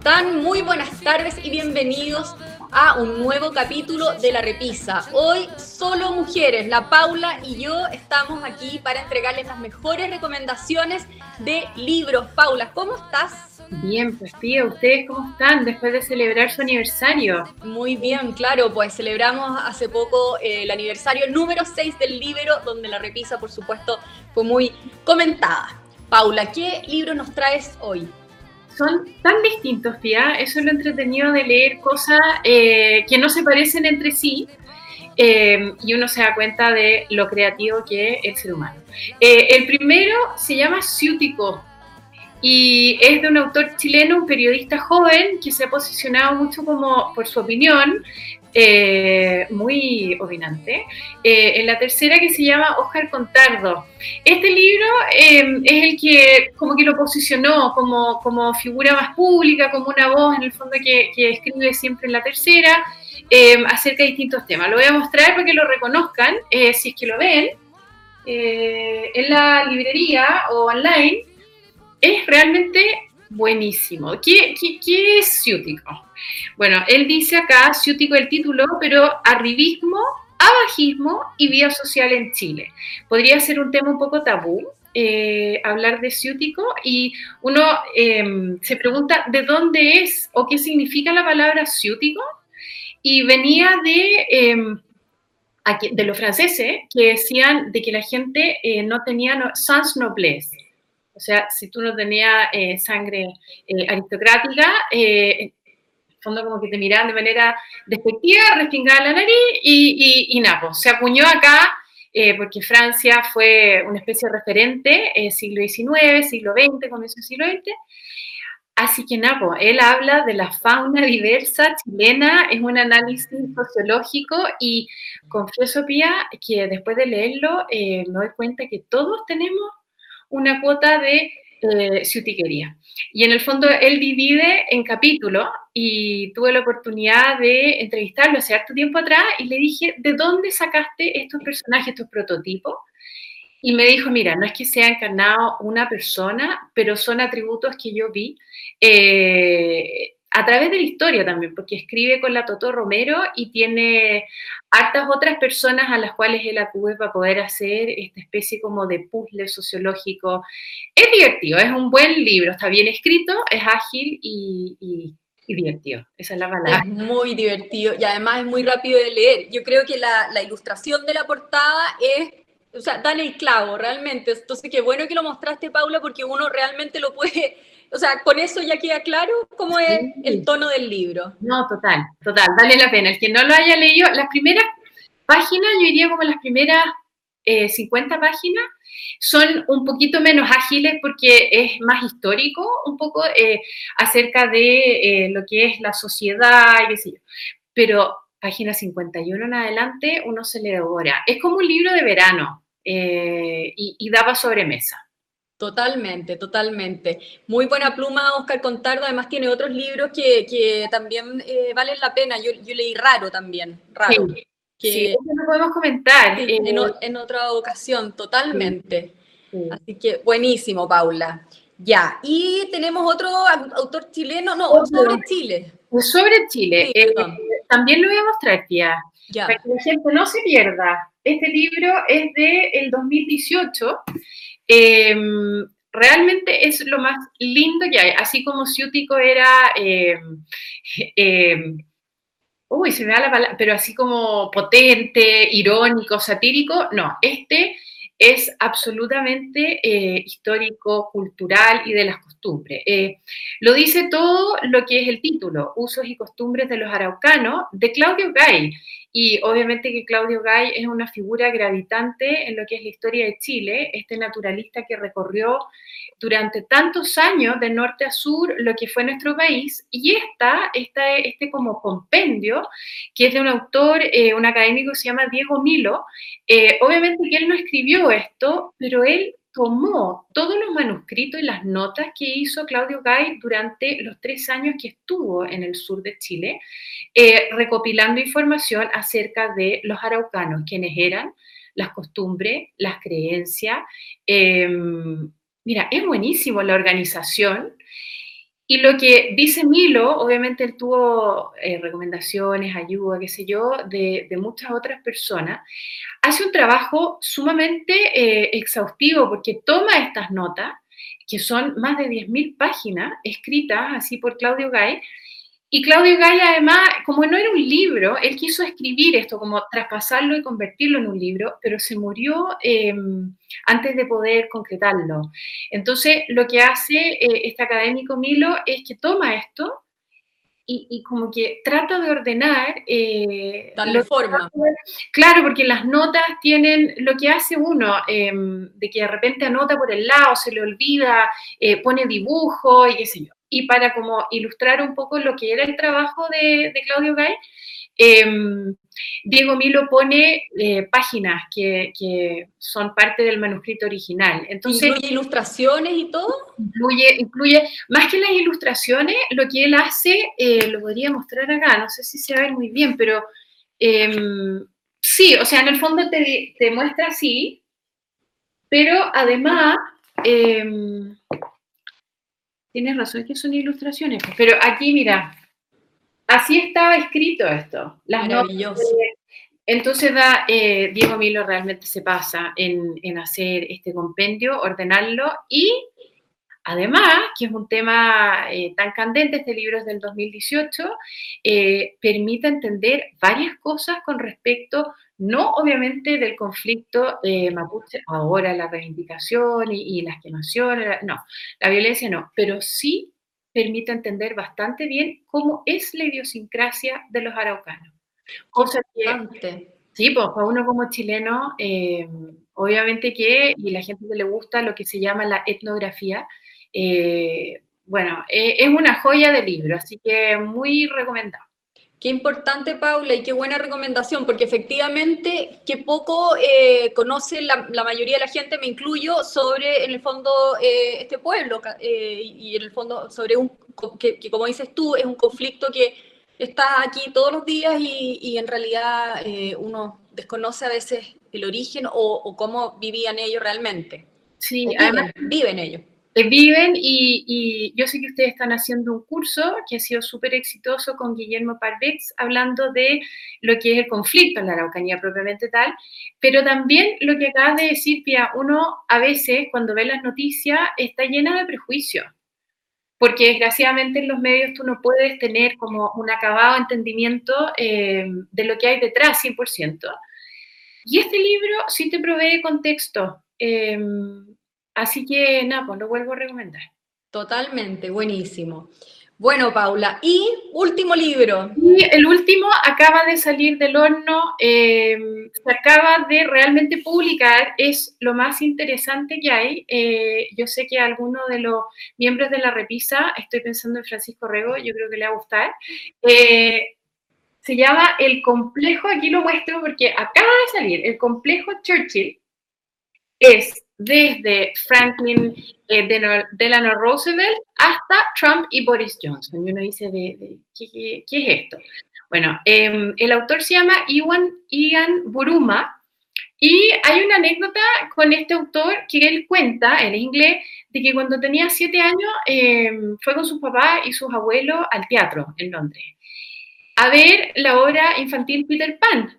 están? Muy buenas tardes y bienvenidos a un nuevo capítulo de La Repisa. Hoy solo mujeres, la Paula y yo estamos aquí para entregarles las mejores recomendaciones de libros. Paula, ¿cómo estás? Bien, pues tía, ¿ustedes cómo están después de celebrar su aniversario? Muy bien, claro, pues celebramos hace poco eh, el aniversario número 6 del libro, donde La Repisa, por supuesto, fue muy comentada. Paula, ¿qué libro nos traes hoy? Son tan distintos, Pia. Eso es lo entretenido de leer cosas eh, que no se parecen entre sí. Eh, y uno se da cuenta de lo creativo que es el ser humano. Eh, el primero se llama Ciútico y es de un autor chileno, un periodista joven que se ha posicionado mucho como por su opinión eh, muy opinante. Eh, en la tercera que se llama Oscar Contardo. Este libro eh, es el que como que lo posicionó como, como figura más pública, como una voz en el fondo que, que escribe siempre en la tercera acerca de distintos temas. Lo voy a mostrar para que lo reconozcan, si es que lo ven, en la librería o online. Es realmente buenísimo. ¿Qué, qué, es ciútico? Bueno, él dice acá, ciútico el título, pero arribismo, abajismo y vida social en Chile. Podría ser un tema un poco tabú, eh, hablar de ciútico y uno em, se pregunta de dónde es o qué significa la palabra ciútico y venía de, em, de los franceses que decían de que la gente eh, no tenía no, sans noblesse, o sea, si tú no tenías eh, sangre eh, aristocrática, eh, en el fondo como que te miraban de manera despectiva, respingada la nariz y, y, nada, pues, se acuñó acá porque Francia fue una especie de referente, siglo XIX, siglo XX, comienzo del siglo XX. Así que nada, pues, él habla de la fauna diversa chilena, es un análisis sociológico y confieso, Pía, que después de leerlo me doy cuenta que todos tenemos una cuota de eh, ciutiquería. Y en el fondo él divide en capítulos y tuve la oportunidad de entrevistarlo hace harto tiempo atrás y le dije, ¿de dónde sacaste estos personajes, estos prototipos? Y me dijo, mira, no es que sea encarnado una persona, pero son atributos que yo vi. Eh, a través de la historia también, porque escribe con la Toto Romero y tiene hartas otras personas a las cuales él acude para poder hacer esta especie como de puzzle sociológico. Es divertido, es un buen libro, está bien escrito, es ágil y, divertido. Esa es la palabra. Es muy divertido y además es muy rápido de leer. Yo creo que la, la ilustración de la portada es o sea, dan el clavo, realmente. Entonces, qué bueno que lo mostraste, Paula, porque uno realmente lo puede o sea, con eso ya queda claro cómo es el tono del libro. No, total, total, vale la pena. El que no lo haya leído, las primeras páginas, yo diría como las primeras 50 eh, páginas, son un poquito menos ágiles porque es más histórico, un poco eh, acerca de eh, lo que es la sociedad y qué sé yo. Pero página 51 en adelante uno se le devora. Es como un libro de verano y, y daba sobremesa. Totalmente, totalmente. Muy buena pluma, Oscar Contardo. Además tiene otros libros que, también eh, valen la pena. Yo, leí Raro también, Raro. Sí, que, no podemos comentar. Eh, en, otra ocasión, totalmente. Así que buenísimo, Paula. Ya, y tenemos otro autor chileno, no, sobre Chile. Sobre Chile. Eh, también lo voy a mostrar, tía. Ya. Para que la gente no se pierda. Este libro es del el 2018 Em, realmente es lo más lindo que hay, así como Ciútico era, em, em, uy, se me da la palabra, pero así como potente, irónico, satírico, no, este es absolutamente eh, histórico, cultural y de las costumbres. Eh, lo dice todo lo que es el título, Usos y costumbres de los araucanos, de Claudio Gay. Y obviamente que Claudio Gay es una figura gravitante en lo que es la historia de Chile, este naturalista que recorrió durante tantos años de norte a sur lo que fue nuestro país. Y esta, esta este como compendio, que es de un autor, eh, un académico que se llama Diego Milo, eh, obviamente que él no escribió esto, pero él tomó todos los manuscritos y las notas que hizo Claudio Gay durante los tres años que estuvo en el sur de Chile, eh, recopilando información acerca de los araucanos, quienes eran, las costumbres, las creencias. Em, mira, es buenísimo la organización. Y lo que dice Milo, obviamente él tuvo eh, recomendaciones, ayuda, qué sé yo, de, muchas otras personas, hace un trabajo sumamente eh, exhaustivo porque toma estas notas, que son más de 10.000 páginas escritas así por Claudio Gay, y Claudio Gay, además, como no era un libro, él quiso escribir esto, como traspasarlo y convertirlo en un libro, pero se murió em, antes de poder concretarlo. Entonces, lo que hace eh, este académico Milo es que toma esto y, como que trata de ordenar. Eh, Darle forma. claro, porque las notas tienen lo que hace uno, em, de que de repente anota por el lado, se le olvida, eh, pone dibujo y qué sé yo y para como ilustrar un poco lo que era el trabajo de, Claudio Gay, em, Diego Milo pone eh, páginas que, son parte del manuscrito original. Entonces, ¿Incluye ilustraciones y todo? Incluye, incluye, más que las ilustraciones, lo que él hace, eh, lo podría mostrar acá, no sé si se ve muy bien, pero em, sí, o sea, en el fondo te, te muestra así, pero además... Tienes razón, que son ilustraciones. Pero aquí, mira, así estaba escrito esto. Las Maravilloso. entonces da, eh, Diego Milo realmente se pasa en, hacer este compendio, ordenarlo y además, que es un tema eh, tan candente, este libro es del 2018, eh, permite entender varias cosas con respecto no obviamente del conflicto eh, mapuche, ahora la reivindicación y, las quemaciones, no, la violencia no, pero sí permite entender bastante bien cómo es la idiosincrasia de los araucanos. Cosa que, sí, pues para uno como chileno, eh, obviamente que, y la gente que le gusta lo que se llama la etnografía, eh, bueno, es una joya de libro, así que muy recomendado. Qué importante, Paula, y qué buena recomendación, porque efectivamente, qué poco eh, conoce la, mayoría de la gente, me incluyo, sobre, en el fondo, eh, este pueblo, eh, y en el fondo, sobre un, que, como dices tú, es un conflicto que está aquí todos los días y, en realidad uno desconoce a veces el origen o, cómo vivían ellos realmente. Sí, además, viven ellos. Viven y, yo sé que ustedes están haciendo un curso que ha sido súper exitoso con Guillermo Parvex, hablando de lo que es el conflicto en la Araucanía propiamente tal, pero también lo que acabas de decir, Pia, uno a veces cuando ve las noticias está llena de prejuicios, porque desgraciadamente en los medios tú no puedes tener como un acabado entendimiento eh, de lo que hay detrás 100%. Y este libro sí te provee contexto. Eh, Así que nada, pues lo vuelvo a recomendar. Totalmente, buenísimo. Bueno, Paula, y último libro. Y el último acaba de salir del horno, em, se acaba de realmente publicar, es lo más interesante que hay. Eh, yo sé que a alguno de los miembros de la repisa, estoy pensando en Francisco Rego, yo creo que le va a gustar. Eh, se llama El complejo, aquí lo muestro porque acaba de salir, el complejo Churchill es desde Franklin eh, Delano Roosevelt hasta Trump y Boris Johnson. Y uno dice, de, ¿qué, es esto? Bueno, em, el autor se llama Iwan, Ian Buruma y hay una anécdota con este autor que él cuenta en inglés de que cuando tenía siete años em, fue con sus papás y sus abuelos al teatro en Londres a ver la obra infantil Peter Pan,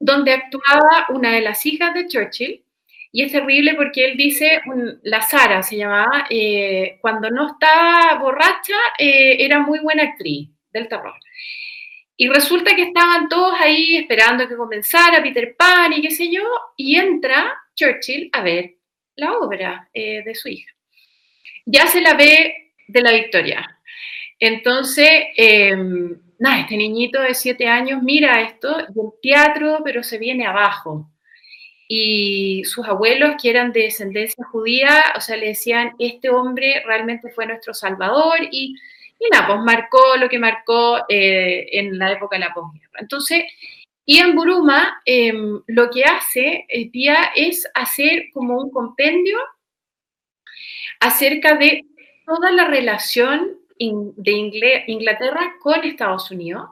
donde actuaba una de las hijas de Churchill y es terrible porque él dice, la Sara se llamaba, eh, cuando no estaba borracha, eh, era muy buena actriz del terror. Y resulta que estaban todos ahí esperando que comenzara Peter Pan y qué sé yo, y entra Churchill a ver la obra eh, de su hija. Ya se la ve de la Victoria. Entonces, em, nada, este niñito de siete años mira esto del teatro, pero se viene abajo y sus abuelos, que eran de descendencia judía, o sea, le decían, este hombre realmente fue nuestro salvador y, y nada, pues marcó lo que marcó eh, en la época de la posguerra. Entonces, Ian Buruma em, lo que hace, el día es hacer como un compendio acerca de toda la relación de Inglaterra con Estados Unidos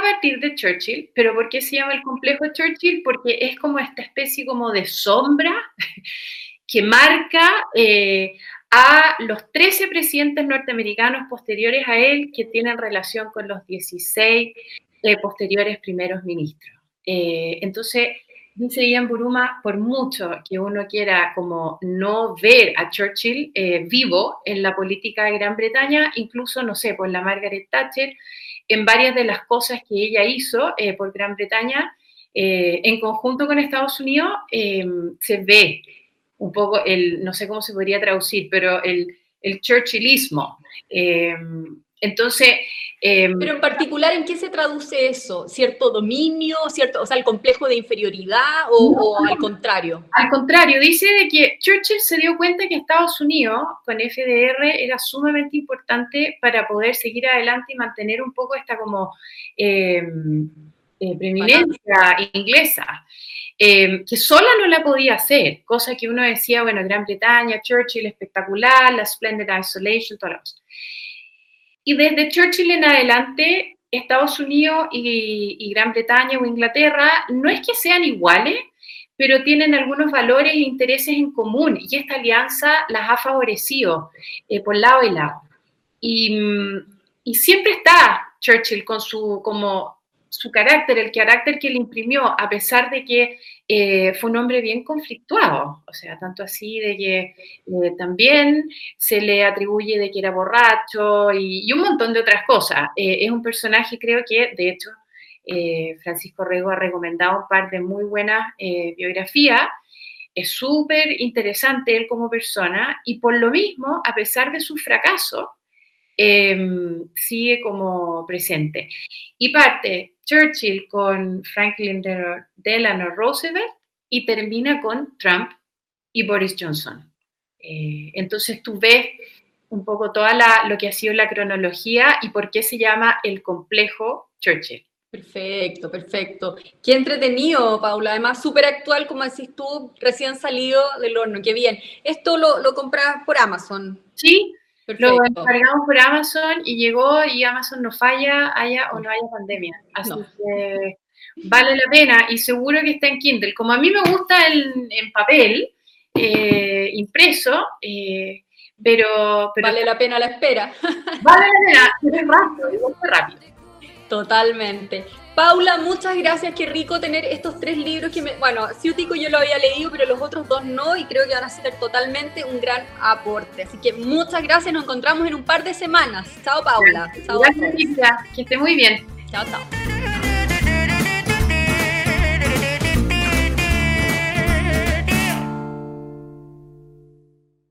a partir de Churchill, pero ¿por qué se llama el complejo Churchill? Porque es como esta especie como de sombra que marca eh, a los 13 presidentes norteamericanos posteriores a él que tienen relación con los 16 eh, posteriores primeros ministros. Eh, entonces, dice Ian Buruma, por mucho que uno quiera como no ver a Churchill eh, vivo en la política de Gran Bretaña, incluso, no sé, por la Margaret Thatcher, en varias de las cosas que ella hizo por Gran Bretaña, en conjunto con Estados Unidos, se ve un poco el, no sé cómo se podría traducir, pero el, el churchillismo. Entonces... Em, Pero en particular, ¿en qué se traduce eso? ¿Cierto dominio? ¿Cierto, o sea, el complejo de inferioridad o, al contrario? Al contrario, dice de que Churchill se dio cuenta que Estados Unidos con FDR era sumamente importante para poder seguir adelante y mantener un poco esta como em, eh, preeminencia inglesa. Em, que sola no la podía hacer, cosa que uno decía, bueno, Gran Bretaña, Churchill espectacular, la Splendid Isolation, todas y desde Churchill en adelante, Estados Unidos y, Gran Bretaña o Inglaterra no es que sean iguales, pero tienen algunos valores e intereses en común y esta alianza las ha favorecido eh, por lado y lado. Y, y, siempre está Churchill con su, como su carácter, el carácter que le imprimió, a pesar de que eh, fue un hombre bien conflictuado, o sea, tanto así de que eh, también se le atribuye de que era borracho y, un montón de otras cosas. Eh, es un personaje, creo que, de hecho, Francisco Rego ha recomendado un par de muy buenas biografías. Es súper interesante él como persona y por lo mismo, a pesar de su fracaso, Em, sigue como presente. Y parte Churchill con Franklin Delano Roosevelt y termina con Trump y Boris Johnson. Eh, entonces tú ves un poco toda la, lo que ha sido la cronología y por qué se llama el complejo Churchill. Perfecto, perfecto. Qué entretenido, Paula. Además, súper actual, como decís tú, recién salido del horno. Qué bien. ¿Esto lo, lo compras por Amazon? Sí, lo encargamos por Amazon y llegó y Amazon no falla, haya o no haya pandemia. Así que vale la pena y seguro que está en Kindle. Como a mí me gusta en, papel, eh, impreso, eh, pero, Vale la pena la espera. Vale la pena, es rápido, es rápido. Totalmente. Paula, muchas gracias, qué rico tener estos tres libros que me, bueno, Ciútico yo lo había leído, pero los otros dos no, y creo que van a ser totalmente un gran aporte. Así que muchas gracias, nos encontramos en un par de semanas. Chao, Paula. Chao, gracias, Que esté muy bien. Chao, chao.